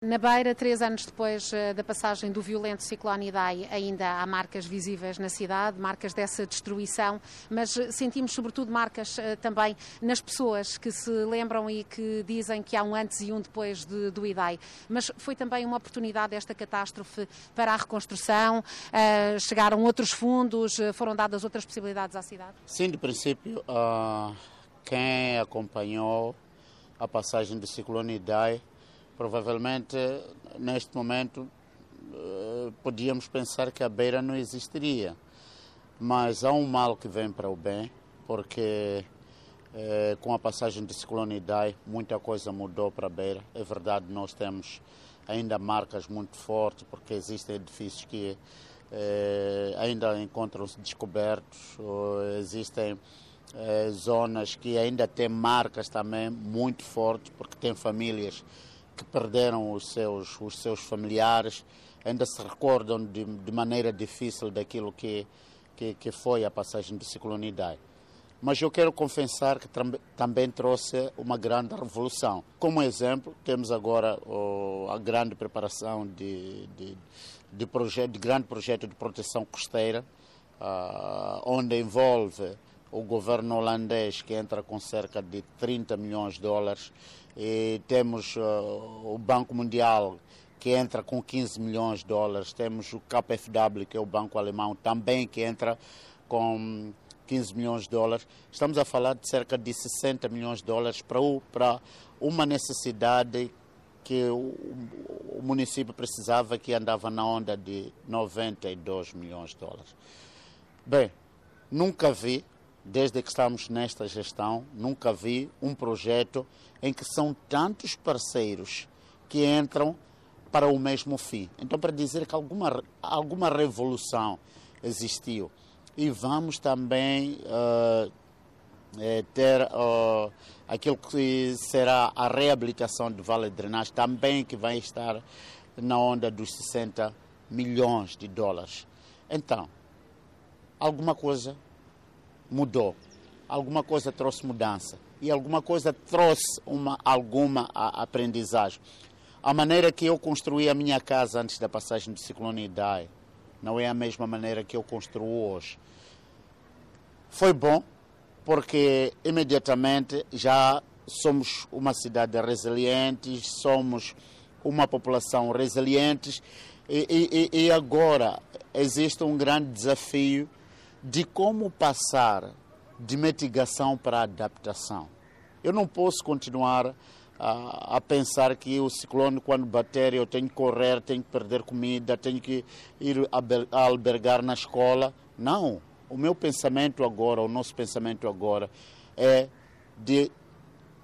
Na Beira, três anos depois eh, da passagem do violento ciclone Idai, ainda há marcas visíveis na cidade, marcas dessa destruição, mas eh, sentimos sobretudo marcas eh, também nas pessoas que se lembram e que dizem que há um antes e um depois de, do Idai. Mas foi também uma oportunidade esta catástrofe para a reconstrução, chegaram outros fundos, foram dadas outras possibilidades à cidade? Sim, de princípio, uh, quem acompanhou a passagem do ciclone Idai Provavelmente, neste momento, eh, podíamos pensar que a beira não existiria. Mas há um mal que vem para o bem, porque eh, com a passagem do ciclone Idai, muita coisa mudou para a beira. É verdade, nós temos ainda marcas muito fortes, porque existem edifícios que eh, ainda encontram-se descobertos, existem zonas que ainda têm marcas também muito fortes, porque tem famílias que perderam os seus, os seus familiares ainda se recordam de, de maneira difícil daquilo que, que, que, foi a passagem do ciclone Idai. Mas eu quero confessar que também trouxe uma grande revolução. Como exemplo, temos agora oh, a grande preparação de, de, de, projeto, de grande projeto de proteção costeira, uh, onde envolve o governo holandês que entra com cerca de 30 milhões de dólares e temos uh, o Banco Mundial que entra com 15 milhões de dólares, temos o KfW que é o banco alemão também que entra com 15 milhões de dólares. Estamos a falar de cerca de 60 milhões de dólares para, o, para uma necessidade que o, o município precisava que andava na onda de 92 milhões de dólares. Bem, nunca vi desde que estamos nesta gestão, nunca vi um projeto em que são tantos parceiros que entram para o mesmo fim. Então, para dizer que alguma, alguma revolução existiu. E vamos também uh, ter uh, aquilo que será a reabilitação do Vale de Drenagem, também que vai estar na onda dos 60 milhões de dólares. Então, alguma coisa mudou. Alguma coisa trouxe mudança e alguma coisa trouxe uma, alguma aprendizagem. A maneira que eu construí a minha casa antes da passagem do ciclone Idai não é a mesma maneira que eu construo hoje. Foi bom porque imediatamente já somos uma cidade resiliente, somos uma população resiliente e, e, e agora existe um grande desafio de como passar de mitigação para adaptação. Eu não posso continuar a, a, pensar que o ciclone, quando bater, eu tenho que correr, tenho que perder comida, tenho que ir a albergar na escola. Não. O meu pensamento agora, o nosso pensamento agora, é de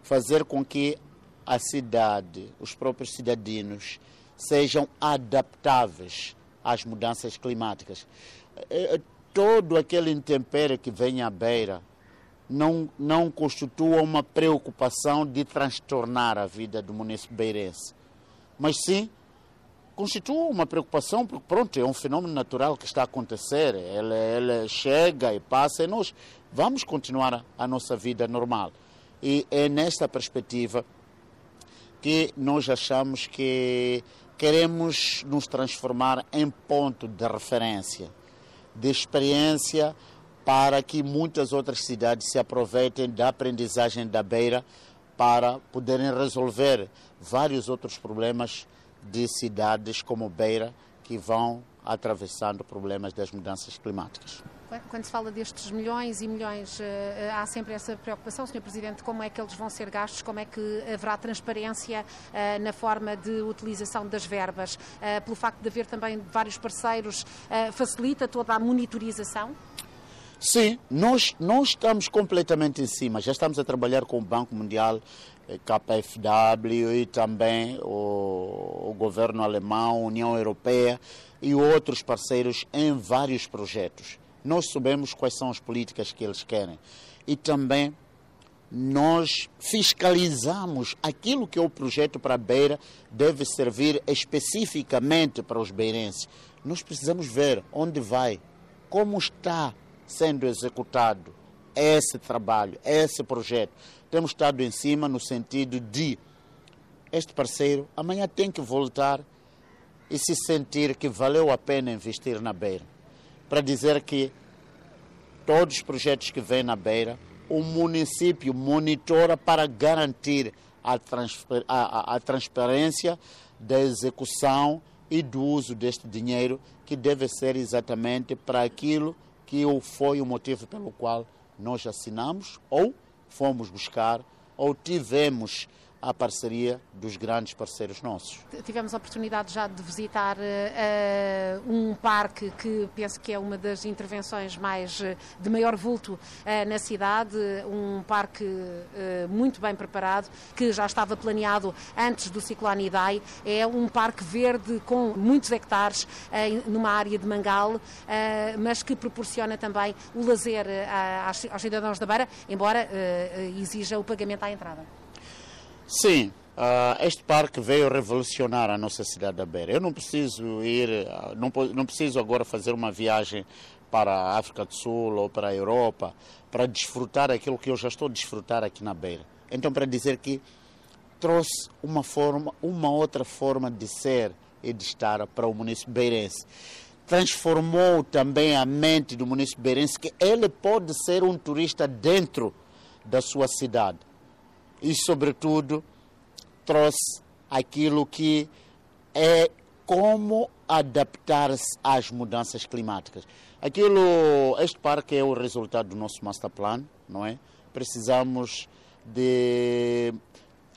fazer com que a cidade, os próprios cidadãos, sejam adaptáveis às mudanças climáticas. É, todo aquele intempério que vem à beira não, não constitua uma preocupação de transtornar a vida do município beirense. Mas sim, constitua uma preocupação, porque pronto, é um fenômeno natural que está a acontecer. Ele, ele chega e passa e nós vamos continuar a nossa vida normal. E é nesta perspectiva que nós achamos que queremos nos transformar em ponto de referência de experiência para que muitas outras cidades se aproveitem da aprendizagem da Beira para poderem resolver vários outros problemas de cidades como Beira que vão atravessando problemas das mudanças climáticas. Quando se fala destes milhões e milhões, eh, há sempre essa preocupação, Sr. Presidente, como é que eles vão ser gastos, como é que haverá transparência eh, na forma de utilização das verbas? Eh, pelo facto de haver também vários parceiros, facilita toda a monitorização? Sim, nós, nós estamos completamente em cima. Já estamos a trabalhar com o Banco Mundial, KfW e também o, o governo alemão, União Europeia e outros parceiros em vários projetos. Nós sabemos quais são as políticas que eles querem e também nós fiscalizamos aquilo que é o projeto para a Beira deve servir especificamente para os beirenses. Nós precisamos ver onde vai, como está sendo executado esse trabalho, esse projeto. Temos estado em cima no sentido de este parceiro amanhã tem que voltar e se sentir que valeu a pena investir na Beira. Para dizer que todos os projetos que vêm na Beira, o município monitora para garantir a, a, a transparência da execução e do uso deste dinheiro, que deve ser exatamente para aquilo que foi o motivo pelo qual nós assinamos ou fomos buscar ou tivemos à parceria dos grandes parceiros nossos. Tivemos a oportunidade já de visitar uh, um parque que penso que é uma das intervenções mais eh, de maior vulto uh, na cidade, um parque uh, muito bem preparado, que já estava planeado antes do ciclone Idai. É um parque verde com muitos hectares numa área de Mangal, mas que proporciona também o lazer aos cidadãos da Beira, embora exija o pagamento à entrada. Sim, Uh, este parque veio revolucionar a nossa cidade da Beira. Eu não preciso ir, uh, não, não, preciso agora fazer uma viagem para a África do Sul ou para a Europa para desfrutar aquilo que eu já estou a desfrutar aqui na Beira. Então, para dizer que trouxe uma forma, uma outra forma de ser e de estar para o município beirense. Transformou também a mente do município beirense que ele pode ser um turista dentro da sua cidade e, sobretudo, trouxe aquilo que é como adaptar-se às mudanças climáticas. Aquilo, este parque é o resultado do nosso master plan, não é? Precisamos de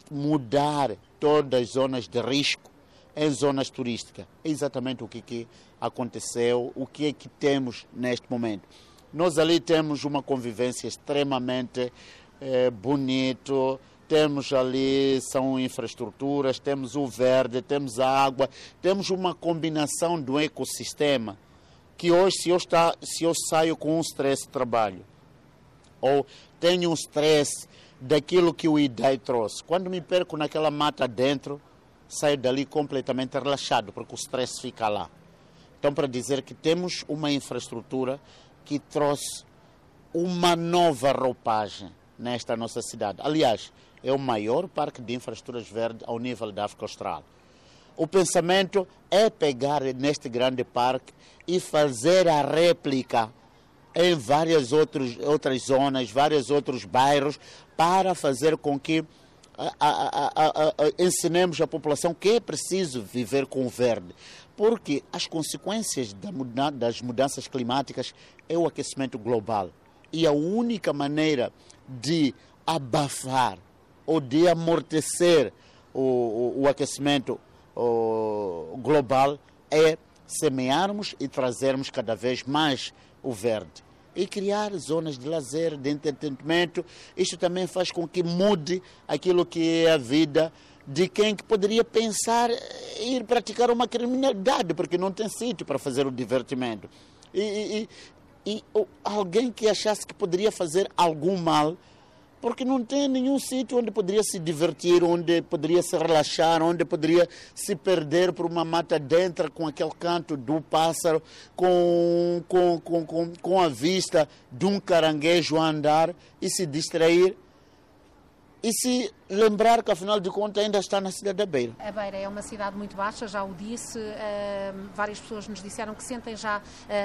mudar todas as zonas de risco em zonas turísticas. É exatamente o que, que aconteceu, o que é que temos neste momento. Nós ali temos uma convivência extremamente é, bonito, temos ali são infraestruturas, temos o verde, temos a água, temos uma combinação do ecossistema que hoje se eu, está, se eu saio com um stress de trabalho ou tenho um stress daquilo que o IDEI trouxe, quando me perco naquela mata dentro, saio dali completamente relaxado porque o stress fica lá. Então para dizer que temos uma infraestrutura que trouxe uma nova roupagem nesta nossa cidade. Aliás, é o maior parque de infraestruturas verdes ao nível da África Austral. O pensamento é pegar neste grande parque e fazer a réplica em várias outros, outras zonas, vários outros bairros, para fazer com que a, a, a, ensinemos a população que é preciso viver com o verde. Porque as consequências das mudanças climáticas é o aquecimento global. E a única maneira de abafar ou de amortecer o, o, o aquecimento o, global é semearmos e trazermos cada vez mais o verde. E criar zonas de lazer, de entretenimento. Isto também faz com que mude aquilo que é a vida de quem que poderia pensar ir praticar uma criminalidade, porque não tem sítio para fazer o divertimento. E, e, e, e alguém que achasse que poderia fazer algum mal porque não tem nenhum sítio onde poderia se divertir, onde poderia se relaxar, onde poderia se perder por uma mata dentro com aquele canto do pássaro, com, com, com, com, com a vista de um caranguejo a andar e se distrair. E se lembrar que, afinal de contas, ainda está na cidade da Beira. A Beira é uma cidade muito baixa, já o disse. Uh, várias pessoas nos disseram que sentem já uh,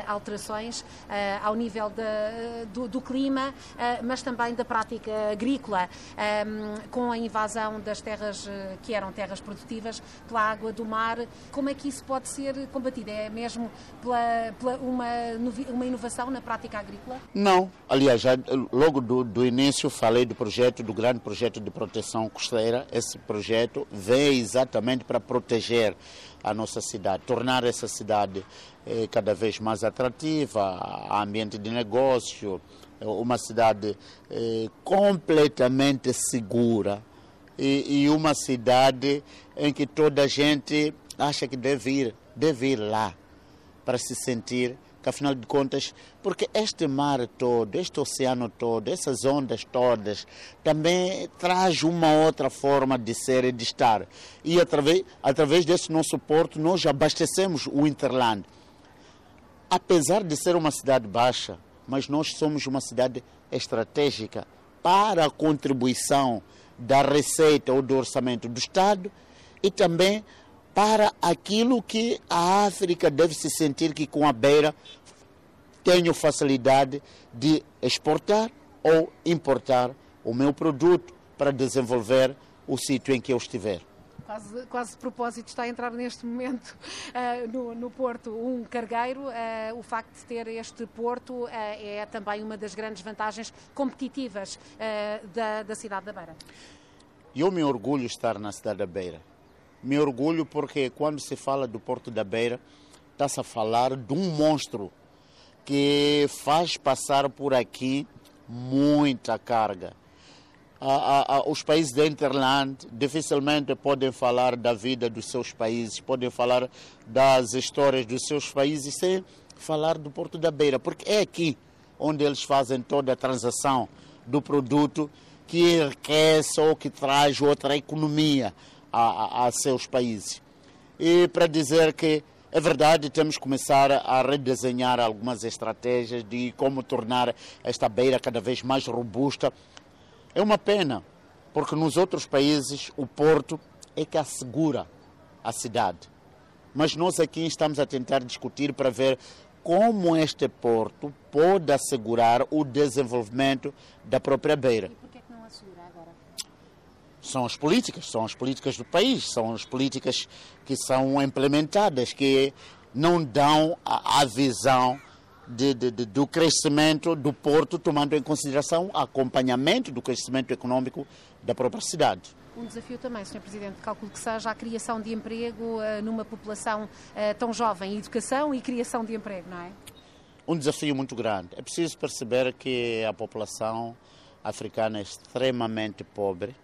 alterações uh, ao nível de, do, do, clima, mas também da prática agrícola, com a invasão das terras que eram terras produtivas pela água do mar. Como é que isso pode ser combatido? É mesmo pela, pela uma, uma inovação na prática agrícola? Não. Aliás, já, logo do, do início falei do projeto, do grande projeto de proteção costeira, esse projeto vem exatamente para proteger a nossa cidade, tornar essa cidade eh, cada vez mais atrativa, ambiente de negócio, eh, uma cidade eh, completamente segura e, e, uma cidade em que toda a gente acha que deve ir, deve ir lá para se sentir que afinal de contas, porque este mar todo, este oceano todo, essas ondas todas, também traz uma outra forma de ser e de estar. E através, através desse nosso porto, nós abastecemos o Interland. Apesar de ser uma cidade baixa, mas nós somos uma cidade estratégica para a contribuição da receita ou do orçamento do Estado e também para aquilo que a África deve se sentir que com a beira tenho facilidade de exportar ou importar o meu produto para desenvolver o sítio em que eu estiver. Quase, quase propósito está a entrar neste momento uh, no, no, Porto um cargueiro. Uh, o facto de ter este Porto uh, é também uma das grandes vantagens competitivas da, da cidade da Beira. Eu me orgulho de estar na cidade da Beira. Me orgulho porque quando se fala do Porto da Beira, está-se a falar de um monstro que faz passar por aqui muita carga. Os países da Interland dificilmente podem falar da vida dos seus países, podem falar das histórias dos seus países sem falar do Porto da Beira, porque é aqui onde eles fazem toda a transação do produto que enriquece ou que traz outra economia a, a, seus países. E para dizer que é verdade, temos que começar a redesenhar algumas estratégias de como tornar esta beira cada vez mais robusta. É uma pena, porque nos outros países o porto é que assegura a cidade. Mas nós aqui estamos a tentar discutir para ver como este porto pode assegurar o desenvolvimento da própria beira são as políticas, são as políticas do país, são as políticas que são implementadas, que não dão a, a visão de, de, de, do crescimento do porto, tomando em consideração o acompanhamento do crescimento econômico da própria cidade. Um desafio também, Sr. Presidente, calculo que seja a criação de emprego uh, numa população uh, tão jovem, educação e criação de emprego, não é? Um desafio muito grande. É preciso perceber que a população africana é extremamente pobre,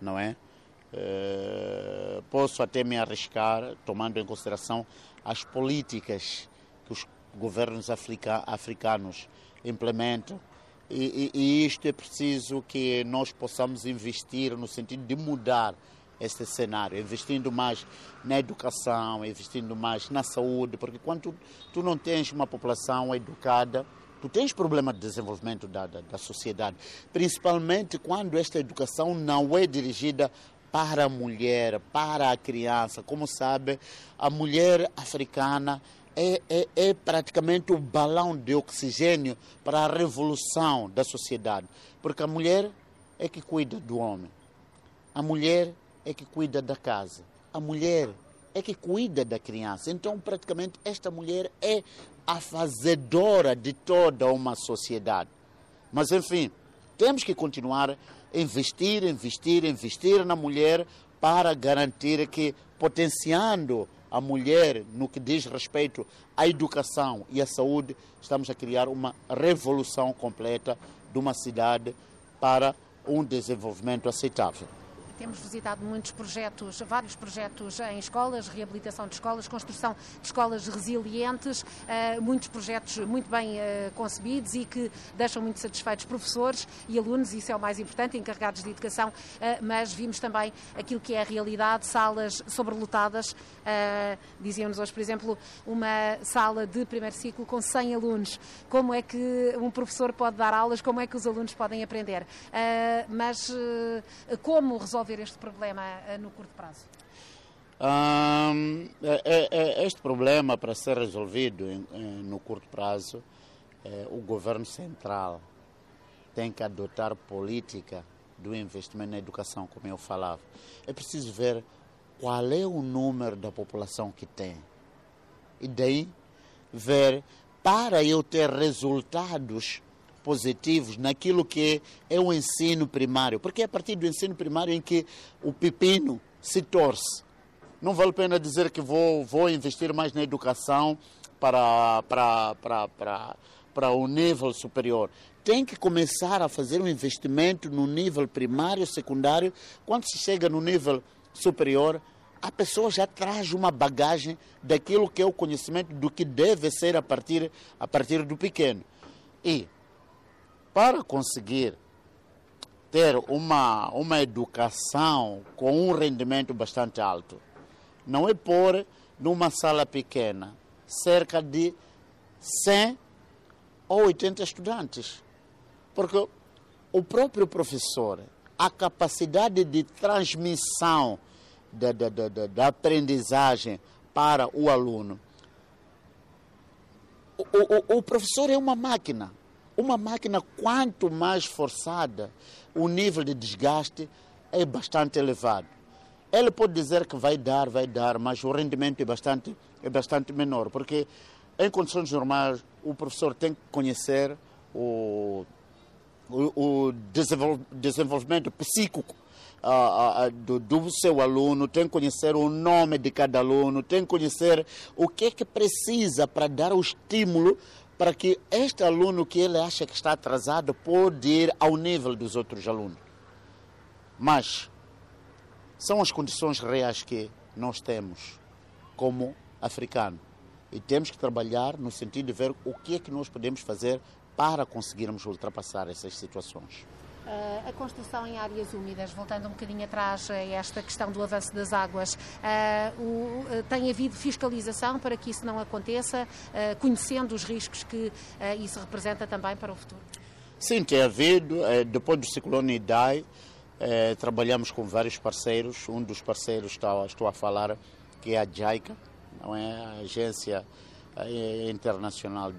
não é? Uh, posso até me arriscar, tomando em consideração as políticas que os governos africa, africanos implementam. E, e, e, isto é preciso que nós possamos investir no sentido de mudar este cenário, investindo mais na educação, investindo mais na saúde, porque quando tu, tu não tens uma população educada, tu tens problema de desenvolvimento da, da, da sociedade, principalmente quando esta educação não é dirigida para a mulher, para a criança. Como sabe, a mulher africana é, é, é, praticamente o balão de oxigênio para a revolução da sociedade. Porque a mulher é que cuida do homem, a mulher é que cuida da casa, a mulher é que cuida da criança. Então, praticamente, esta mulher é a fazedora de toda uma sociedade. Mas, enfim, temos que continuar a investir, investir, investir na mulher para garantir que, potenciando a mulher no que diz respeito à educação e à saúde, estamos a criar uma revolução completa de uma cidade para um desenvolvimento aceitável. Temos visitado muitos projetos, vários projetos em escolas, reabilitação de escolas, construção de escolas resilientes, eh, muitos projetos muito bem eh, concebidos e que deixam muito satisfeitos professores e alunos, isso é o mais importante, encarregados de educação, eh, mas vimos também aquilo que é a realidade, salas sobrelotadas. Diziam-nos hoje, por exemplo, uma sala de primeiro ciclo com 100 alunos. Como é que um professor pode dar aulas, como é que os alunos podem aprender? Mas como resolver resolver este problema eh, no curto prazo? Um, é, é, é, este problema, para ser resolvido no curto prazo, o governo central tem que adotar política do investimento na educação, como eu falava. É preciso ver qual é o número da população que tem. E daí ver, para eu ter resultados positivos naquilo que é o ensino primário, porque é a partir do ensino primário em que o pepino se torce. Não vale a pena dizer que vou, vou investir mais na educação para, para, para, para, para o nível superior. Tem que começar a fazer um investimento no nível primário, secundário. Quando se chega no nível superior, a pessoa já traz uma bagagem daquilo que é o conhecimento do que deve ser a partir, a partir do pequeno. E para conseguir ter uma, uma educação com um rendimento bastante alto, não é pôr numa sala pequena cerca de 100 ou 80 estudantes. Porque o próprio professor, a capacidade de transmissão da, da, da, da aprendizagem para o aluno. O, o, o professor é uma máquina. Uma máquina, quanto mais forçada, o nível de desgaste é bastante elevado. Ele pode dizer que vai dar, vai dar, mas o rendimento é bastante, é bastante menor, porque em condições normais o professor tem que conhecer o, o, o desenvolvimento psíquico do, do, seu aluno, tem que conhecer o nome de cada aluno, tem que conhecer o que é que precisa para dar o estímulo para que este aluno que ele acha que está atrasado pode ir ao nível dos outros alunos. Mas são as condições reais que nós temos como africano. E temos que trabalhar no sentido de ver o que é que nós podemos fazer para conseguirmos ultrapassar essas situações. Uh, a construção em áreas úmidas, voltando um bocadinho atrás a esta questão do avanço das águas, uh, o, uh, tem havido fiscalização para que isso não aconteça, conhecendo os riscos que isso representa também para o futuro? Sim, tem havido. depois do ciclone Idai, trabalhamos com vários parceiros. Um dos parceiros está, estou a falar, que é a JICA, não é? a Agência Internacional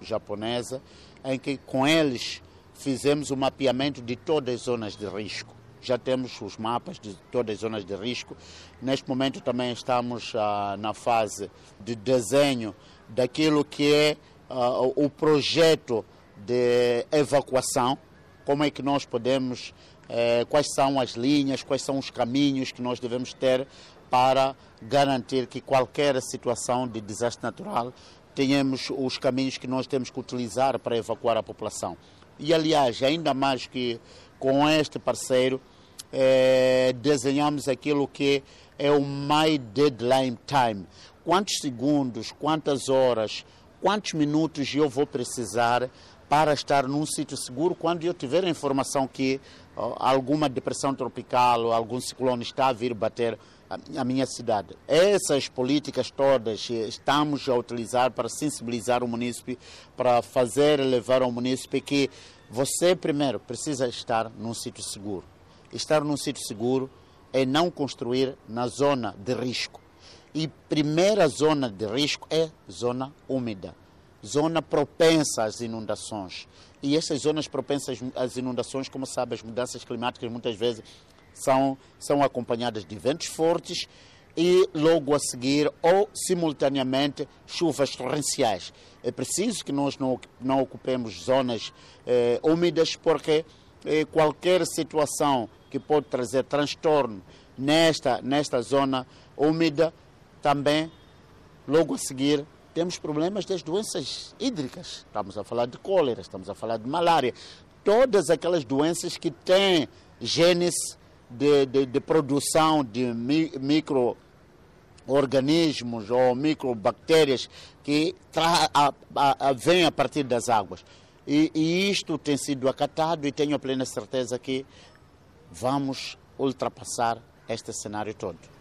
Japonesa, em que com eles fizemos o mapeamento de todas as zonas de risco. Já temos os mapas de todas as zonas de risco. Neste momento também estamos ah, na fase de desenho daquilo que é ah, o projeto de evacuação, como é que nós podemos, eh, quais são as linhas, quais são os caminhos que nós devemos ter para garantir que qualquer situação de desastre natural tenhamos os caminhos que nós temos que utilizar para evacuar a população. E, aliás, ainda mais que com este parceiro, eh, desenhamos aquilo que é o My Deadline Time. Quantos segundos, quantas horas, quantos minutos eu vou precisar para estar num sítio seguro quando eu tiver a informação que alguma depressão tropical ou algum ciclone está a vir bater a, minha cidade. Essas políticas todas estamos a utilizar para sensibilizar o município, para fazer levar ao município que você primeiro precisa estar num sítio seguro. Estar num sítio seguro é não construir na zona de risco. E primeira zona de risco é zona úmida, zona propensa às inundações. E essas zonas propensas às inundações, como sabe, as mudanças climáticas muitas vezes são, são acompanhadas de ventos fortes e logo a seguir ou simultaneamente chuvas torrenciais. É preciso que nós não, não ocupemos zonas eh, úmidas porque eh, qualquer situação que pode trazer transtorno nesta, nesta zona úmida também logo a seguir temos problemas das doenças hídricas. Estamos a falar de cólera, estamos a falar de malária. Todas aquelas doenças que têm genes de, de, de produção de mi, micro-organismos ou microbactérias que tra, a, a, a, vêm a partir das águas. E, e isto tem sido acatado e tenho plena certeza que vamos ultrapassar este cenário todo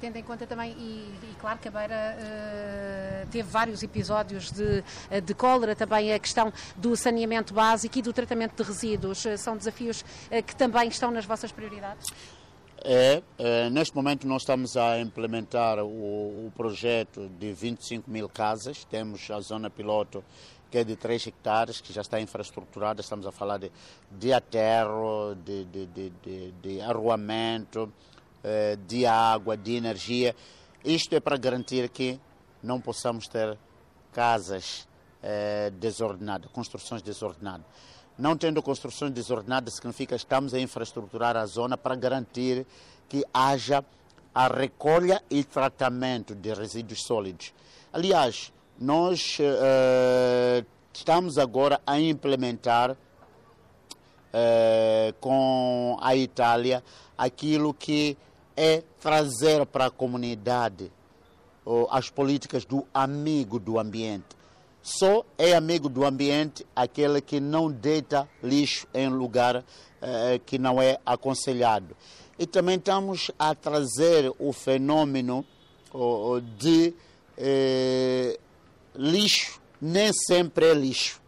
tendo em conta também, e, e claro que a Beira uh, teve vários episódios de, eh, de cólera, também a questão do saneamento básico e do tratamento de resíduos, eh, são desafios que também estão nas vossas prioridades? É, é, neste momento nós estamos a implementar o, o, projeto de 25 mil casas, temos a zona piloto que é de 3 hectares, que já está infraestruturada, estamos a falar de, de aterro, de, de, de, de, arruamento, de água, de energia. Isto é para garantir que não possamos ter casas eh, desordenadas, construções desordenadas. Não tendo construções desordenadas significa que estamos a infraestruturar a zona para garantir que haja a recolha e tratamento de resíduos sólidos. Aliás, nós uh, estamos agora a implementar com a Itália aquilo que é trazer para a comunidade as políticas do amigo do ambiente. Só é amigo do ambiente aquele que não deita lixo em lugar eh, que não é aconselhado. E também estamos a trazer o fenômeno oh, de eh, lixo, nem sempre é lixo.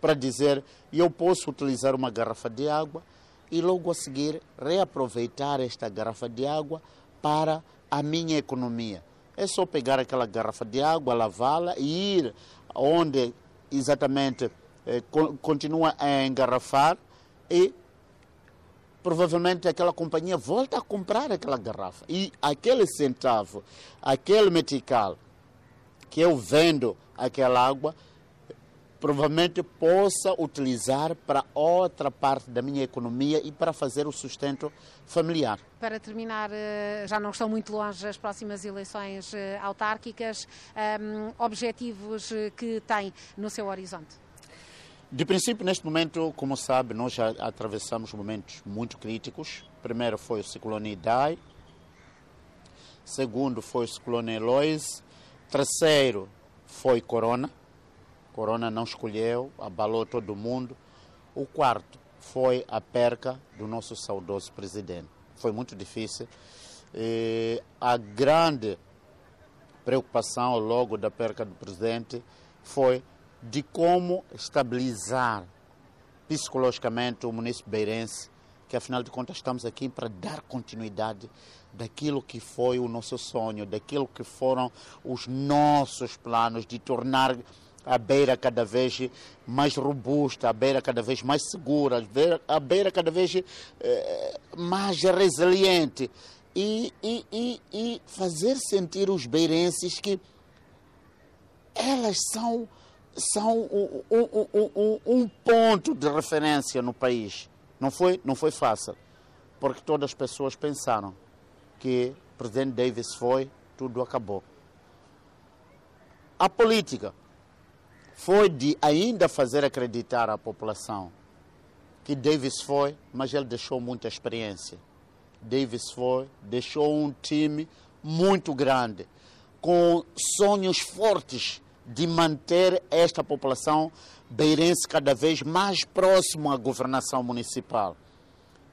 Para dizer, eu posso utilizar uma garrafa de água e logo a seguir reaproveitar esta garrafa de água para a minha economia. É só pegar aquela garrafa de água, lavá-la e ir onde exatamente eh, continua a engarrafar e provavelmente aquela companhia volta a comprar aquela garrafa. E aquele centavo, aquele metical que eu vendo aquela água, provavelmente possa utilizar para outra parte da minha economia e para fazer o sustento familiar. Para terminar, eh, já não estão muito longe as próximas eleições eh, autárquicas, ehm, objetivos eh, que tem no seu horizonte? De princípio, neste momento, como sabe, nós já atravessamos momentos muito críticos. Primeiro foi o ciclone Idai, segundo foi o ciclone Eloise, terceiro foi Corona, Corona não escolheu, abalou todo mundo. O quarto foi a perca do nosso saudoso presidente. Foi muito difícil. E a grande preocupação logo da perca do presidente foi de como estabilizar psicologicamente o município beirense, que afinal de contas estamos aqui para dar continuidade daquilo que foi o nosso sonho, daquilo que foram os nossos planos de tornar a beira cada vez mais robusta, a beira cada vez mais segura, a beira, cada vez eh, mais resiliente e, e, e, e fazer sentir os beirenses que elas são, são um, um, um, um ponto de referência no país. Não foi, não foi fácil, porque todas as pessoas pensaram que o presidente Davis foi, tudo acabou. A política foi de ainda fazer acreditar à população que Davis foi, mas ele deixou muita experiência. Davis foi, deixou um time muito grande, com sonhos fortes de manter esta população beirense cada vez mais próximo à governação municipal.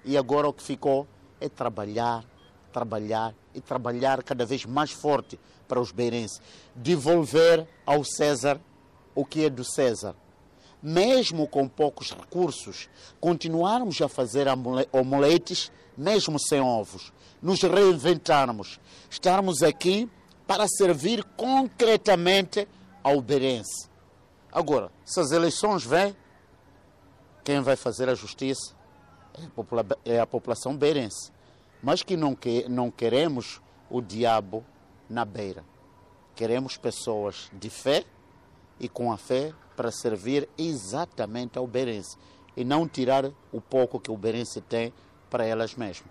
E agora o que ficou é trabalhar, trabalhar e trabalhar cada vez mais forte para os beirenses. Devolver ao César o que é do César. Mesmo com poucos recursos, continuarmos a fazer omeletes, mesmo sem ovos. Nos reinventarmos. Estarmos aqui para servir concretamente ao Beirense. Agora, se as eleições vêm, quem vai fazer a justiça é a, população beirense. Mas que não, que não queremos o diabo na beira. Queremos pessoas de fé e com a fé para servir exatamente ao Berense e não tirar o pouco que o Berense tem para elas mesmas.